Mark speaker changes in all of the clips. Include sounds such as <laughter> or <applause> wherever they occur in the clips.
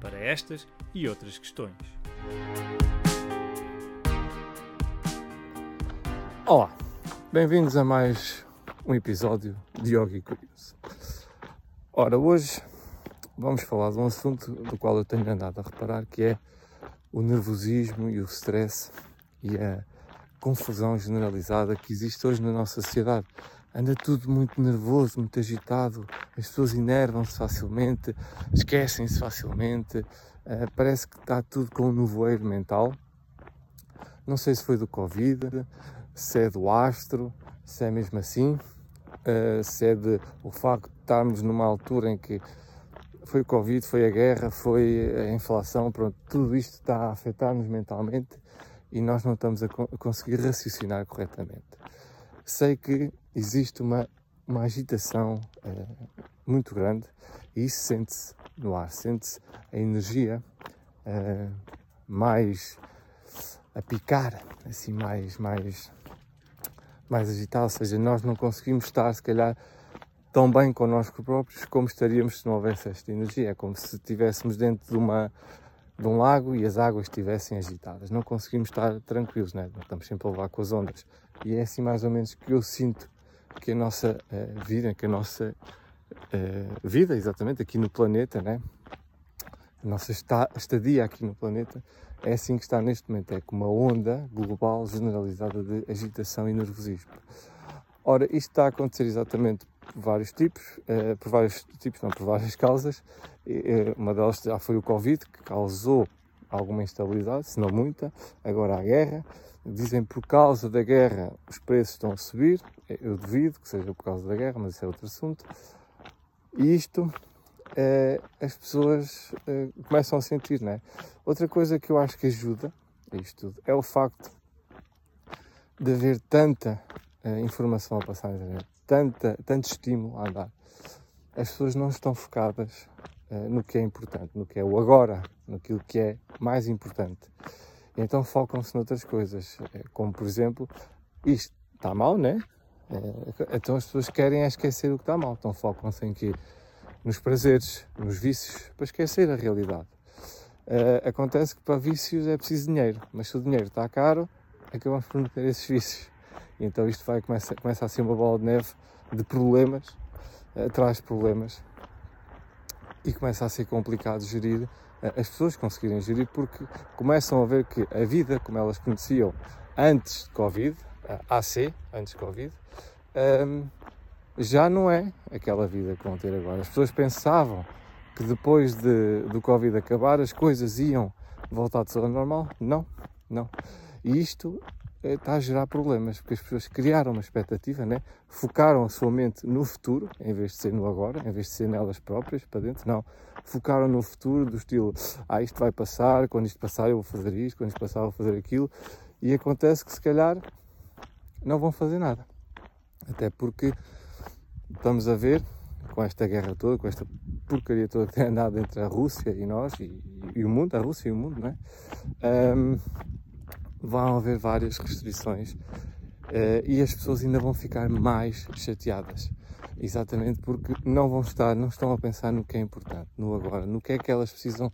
Speaker 1: para estas e outras questões.
Speaker 2: Olá, bem-vindos a mais um episódio de Yogi Curioso. Ora, hoje vamos falar de um assunto do qual eu tenho andado a reparar, que é o nervosismo e o stress e a confusão generalizada que existe hoje na nossa sociedade anda tudo muito nervoso, muito agitado, as pessoas enervam-se facilmente, esquecem-se facilmente, uh, parece que está tudo com um nevoeiro mental. Não sei se foi do Covid, se é do astro, se é mesmo assim, uh, se é de o facto de estarmos numa altura em que foi o Covid, foi a guerra, foi a inflação, pronto, tudo isto está a afetar-nos mentalmente e nós não estamos a, co a conseguir raciocinar corretamente. Sei que existe uma, uma agitação é, muito grande e isso sente-se no ar, sente-se a energia é, mais a picar, assim, mais, mais, mais agitada, ou seja, nós não conseguimos estar, se calhar, tão bem connosco próprios como estaríamos se não houvesse esta energia. É como se estivéssemos dentro de, uma, de um lago e as águas estivessem agitadas. Não conseguimos estar tranquilos, né? estamos sempre a levar com as ondas. E é assim mais ou menos que eu sinto que a nossa uh, vida, que a nossa uh, vida, exatamente, aqui no planeta, né? a nossa estadia aqui no planeta, é assim que está neste momento, é com uma onda global generalizada de agitação e nervosismo. Ora, isto está a acontecer exatamente por vários tipos, uh, por vários tipos, não, por várias causas. uma delas já foi o Covid, que causou alguma instabilidade, se não muita, agora a guerra, Dizem por causa da guerra os preços estão a subir. Eu duvido que seja por causa da guerra, mas isso é outro assunto. E isto é, as pessoas é, começam a sentir, não é? Outra coisa que eu acho que ajuda a isto tudo é o facto de haver tanta é, informação a passar na internet, tanta, tanto estímulo a andar. As pessoas não estão focadas no que é importante, no que é o agora, naquilo que é mais importante. Então focam-se noutras coisas, é, como por exemplo, isto está mal, né? É, então as pessoas querem é esquecer o que está mal, então focam-se em que nos prazeres, nos vícios, para esquecer a realidade. Uh, acontece que para vícios é preciso dinheiro, mas se o dinheiro está caro, acabamos por não ter esses vícios. E então isto vai, começa, começa a ser uma bola de neve de problemas, uh, traz problemas, e começa a ser complicado gerir as pessoas conseguirem gerir porque começam a ver que a vida como elas conheciam antes de Covid, AC, antes de Covid, um, já não é aquela vida que vão ter agora. As pessoas pensavam que depois de, do Covid acabar as coisas iam voltar de ao normal. Não, não. E isto está a gerar problemas, porque as pessoas criaram uma expectativa, né? focaram a sua mente no futuro, em vez de ser no agora, em vez de ser nelas próprias, para dentro, não. Focaram no futuro, do estilo, ah, isto vai passar, quando isto passar eu vou fazer isto, quando isto passar eu vou fazer aquilo, e acontece que se calhar não vão fazer nada. Até porque estamos a ver, com esta guerra toda, com esta porcaria toda que tem andado entre a Rússia e nós, e, e o mundo, a Rússia e o mundo, não é? Um, vão haver várias restrições uh, e as pessoas ainda vão ficar mais chateadas. Exatamente porque não vão estar, não estão a pensar no que é importante, no agora, no que é que elas precisam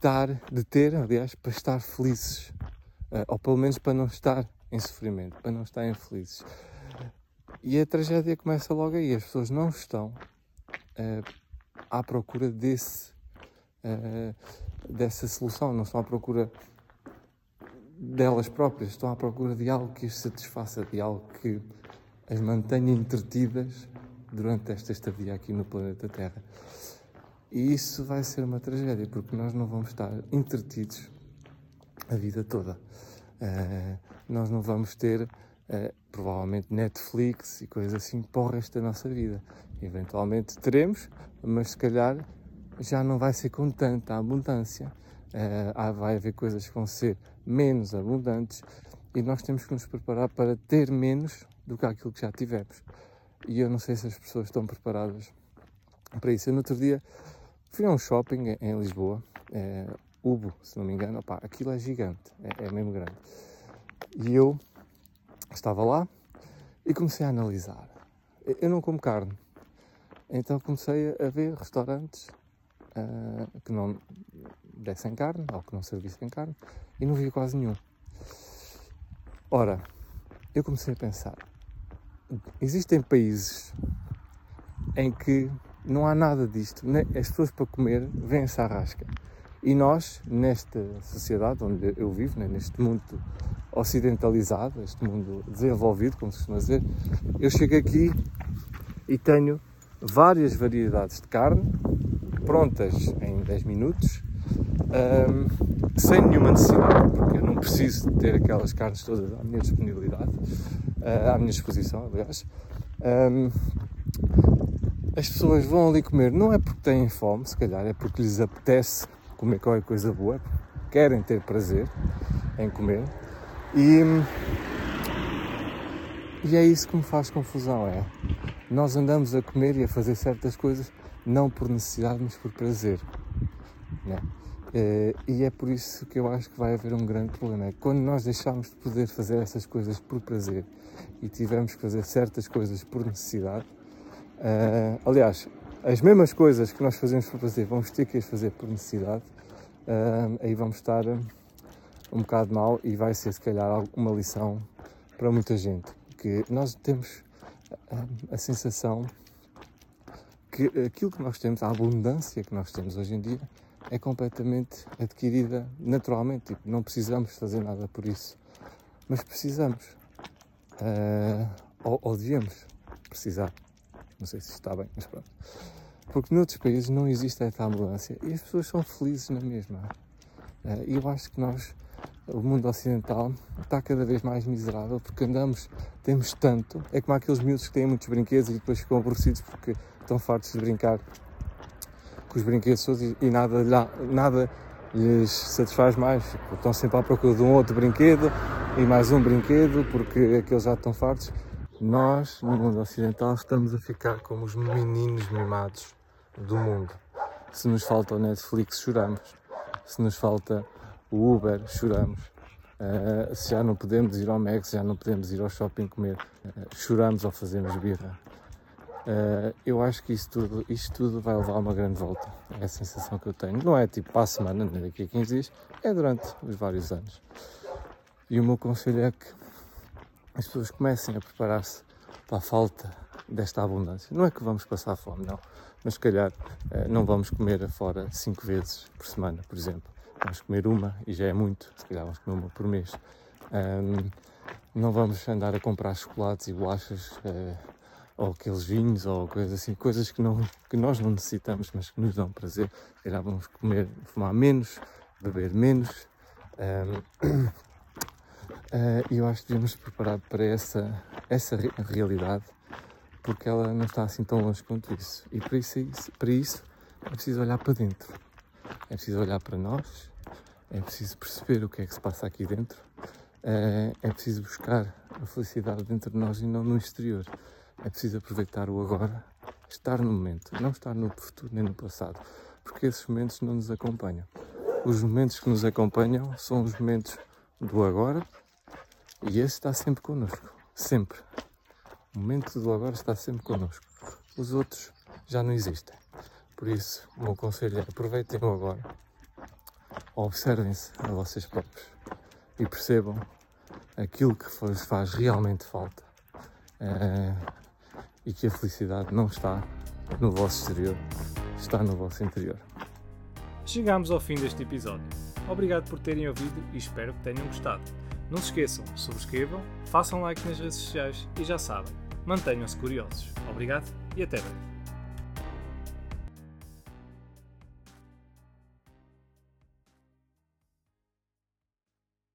Speaker 2: dar, de ter, aliás, para estar felizes. Uh, ou pelo menos para não estar em sofrimento, para não estarem felizes. E a tragédia começa logo aí. As pessoas não estão uh, à procura desse, uh, dessa solução, não estão à procura delas próprias, estão à procura de algo que as satisfaça, de algo que as mantenha entretidas durante esta estadia aqui no planeta Terra. E isso vai ser uma tragédia, porque nós não vamos estar entretidos a vida toda. Uh, nós não vamos ter, uh, provavelmente, Netflix e coisas assim para o resto da nossa vida. Eventualmente teremos, mas se calhar já não vai ser com tanta abundância. Uh, vai haver coisas que vão ser menos abundantes e nós temos que nos preparar para ter menos do que aquilo que já tivemos. E eu não sei se as pessoas estão preparadas para isso. Eu, no outro dia, fui a um shopping em Lisboa, é, Ubo, se não me engano. Opa, aquilo é gigante, é, é mesmo grande. E eu estava lá e comecei a analisar. Eu não como carne, então comecei a ver restaurantes uh, que não dessem carne ou que não servissem carne e não vi quase nenhum. Ora, eu comecei a pensar: existem países em que não há nada disto, as pessoas para comer vêm-se à rasca. E nós, nesta sociedade onde eu vivo, né, neste mundo ocidentalizado, este mundo desenvolvido, como se costuma dizer, eu chego aqui e tenho várias variedades de carne prontas em 10 minutos um, sem nenhuma necessidade, porque eu não preciso ter aquelas carnes todas à minha disponibilidade, uh, à minha disposição, aliás. Um, as pessoas vão ali comer, não é porque têm fome, se calhar, é porque lhes apetece comer qualquer coisa boa, querem ter prazer em comer. E, e é isso que me faz confusão, é nós andamos a comer e a fazer certas coisas não por necessidade, mas por prazer. Né? Eh, e é por isso que eu acho que vai haver um grande problema. É quando nós deixamos de poder fazer essas coisas por prazer e tivermos que fazer certas coisas por necessidade, uh, aliás, as mesmas coisas que nós fazemos por prazer, vamos ter que as fazer por necessidade, uh, aí vamos estar um bocado mal e vai ser, se calhar, uma lição para muita gente. Que nós temos a, a sensação que aquilo que nós temos, a abundância que nós temos hoje em dia, é completamente adquirida naturalmente. Tipo, não precisamos fazer nada por isso. Mas precisamos. Uh, ou, ou devíamos precisar. Não sei se está bem, mas pronto. Porque noutros países não existe essa ambulância e as pessoas são felizes na mesma. Uh, e eu acho que nós, o mundo ocidental, está cada vez mais miserável porque andamos, temos tanto. É como aqueles miúdos que têm muitos brinquedos e depois ficam aborrecidos porque estão fartos de brincar com os brinquedos todos e, nada, nada lhes satisfaz mais. Tipo, estão sempre à procura de um outro brinquedo e mais um brinquedo porque aqueles já estão fartos. Nós, no mundo ocidental, estamos a ficar como os meninos mimados do mundo. Se nos falta o Netflix, choramos. Se nos falta o Uber, choramos. Uh, se já não podemos ir ao se já não podemos ir ao shopping comer, uh, choramos ou fazemos birra. Uh, eu acho que tudo, isto tudo vai levar uma grande volta. É a sensação que eu tenho. Não é tipo para a semana, nem daqui a 15 dias, é durante os vários anos. E o meu conselho é que as pessoas comecem a preparar-se para a falta desta abundância. Não é que vamos passar fome, não. Mas se calhar uh, não vamos comer fora cinco vezes por semana, por exemplo. Vamos comer uma e já é muito. Se calhar vamos comer uma por mês. Um, não vamos andar a comprar chocolates e bolachas. Uh, ou aqueles vinhos ou coisas assim, coisas que, não, que nós não necessitamos, mas que nos dão prazer. Já vamos comer, fumar menos, beber menos. Um, uh, <clears throat> e eu acho que devemos preparar para essa, essa realidade, porque ela não está assim tão longe quanto isso. E para isso, para isso é preciso olhar para dentro, é preciso olhar para nós, é preciso perceber o que é que se passa aqui dentro, uh, é preciso buscar a felicidade dentro de nós e não no exterior. É preciso aproveitar o agora, estar no momento, não estar no futuro nem no passado, porque esses momentos não nos acompanham. Os momentos que nos acompanham são os momentos do agora e esse está sempre connosco, sempre. O momento do agora está sempre connosco. Os outros já não existem. Por isso, o meu conselho é aproveitem o agora, observem-se a vocês próprios e percebam aquilo que vos faz realmente falta. É e que a felicidade não está no vosso exterior, está no vosso interior.
Speaker 1: Chegamos ao fim deste episódio. Obrigado por terem ouvido e espero que tenham gostado. Não se esqueçam, subscrevam, façam like nas redes sociais e já sabem, mantenham-se curiosos. Obrigado e até breve.